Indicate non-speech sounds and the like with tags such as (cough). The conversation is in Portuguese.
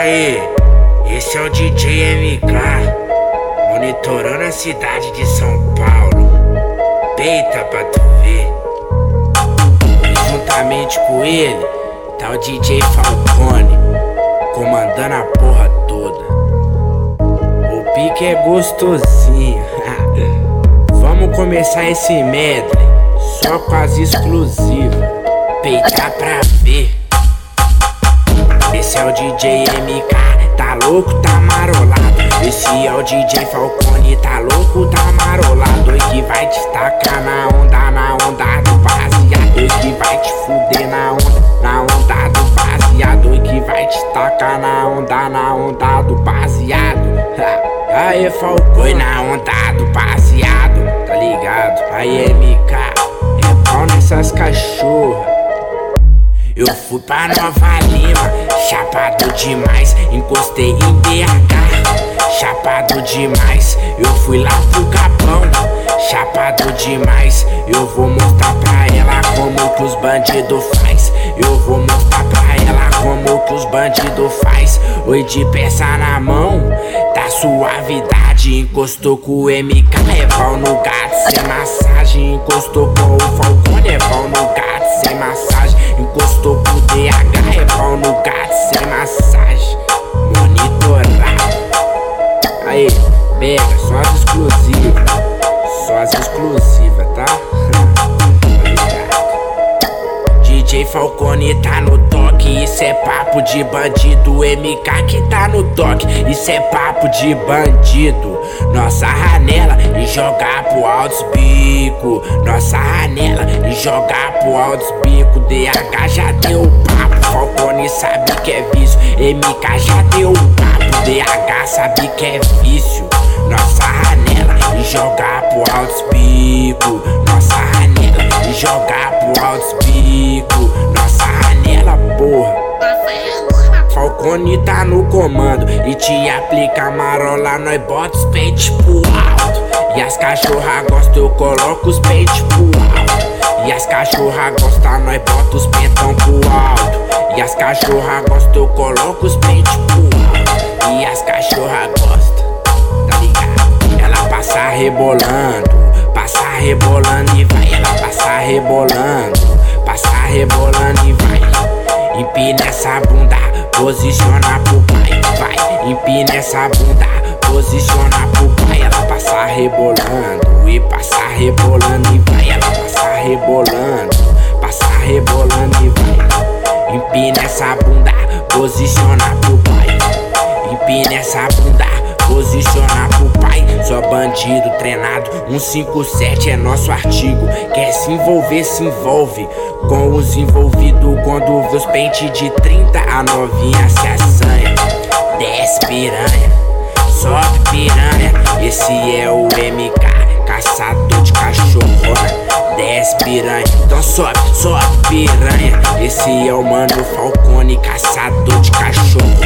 Aí, esse é o DJ MK, monitorando a cidade de São Paulo. Deita pra tu ver. E juntamente com ele, tá o DJ Falcone, comandando a porra toda. O pique é gostosinho. (laughs) Vamos começar esse medley, só com as exclusivas. Peitar pra ver. DJ MK, tá louco, tá marolado. Esse é o DJ Falcone, tá louco, tá marolado. E que vai destacar na onda, na onda do baseado. E que vai te fuder na onda, na onda do baseado. E que vai destacar na onda, na onda do baseado. Aê, Falcone, na onda do baseado, tá ligado? Aí, MK, é pau nessas cachorras. Eu fui pra Nova Lima, chapado demais, encostei em BH, chapado demais. Eu fui lá pro Capão, chapado demais. Eu vou mostrar pra ela como que os bandidos faz. Eu vou mostrar pra ela como que os bandidos faz. Oi de peça na mão, da suavidade. Encostou com o MK, é pau no gato, sem massagem. Encostou com o Falcone, é pau no gato, sem massagem. Encostou pro DH, é pau no gato, sem massagem. Monitorado. Aí, pega, só as exclusivas. Só as exclusivas, tá? DJ Falcone tá no toque, isso é papo de bandido. MK que tá no toque, isso é papo de bandido. Nossa ranela e jogar pro altos bico. Nossa ranela e jogar pro altos bico. DH já deu papo, Falcone sabe que é vício. MK já deu papo, DH sabe que é vício. Nossa ranela e jogar pro altos bico. Nossa ranela e jogar pro altos bico. Nossa ranela, porra. Falcone tá no comando e te aplica marola, nós bota os peitos pro alto. E as cachorra gostam, eu coloco os peitos pro alto. E as cachorra gostam, nós bota os pentão pro alto. E as cachorra gostam, eu coloco os peitos pro alto. E as cachorra gostam, tá ligado? Ela passa rebolando, passa rebolando e vai. Ela passa rebolando, passa rebolando e vai. Empina essa bunda, posiciona pro pai, vai. Empina essa bunda, posiciona pro pai. Ela passa rebolando e passa rebolando e vai. Ela passa rebolando, passa rebolando e vai. Empina essa bunda, posiciona pro pai. Empina essa bandido treinado, 157 é nosso artigo. Quer se envolver, se envolve com os envolvidos. Quando vê os pentes de 30, a novinha se assanha. Desce piranha, sobe piranha. Esse é o MK, caçador de cachorrona. Desce piranha, então sobe, sobe piranha. Esse é o mano Falcone, caçador de cachorrona.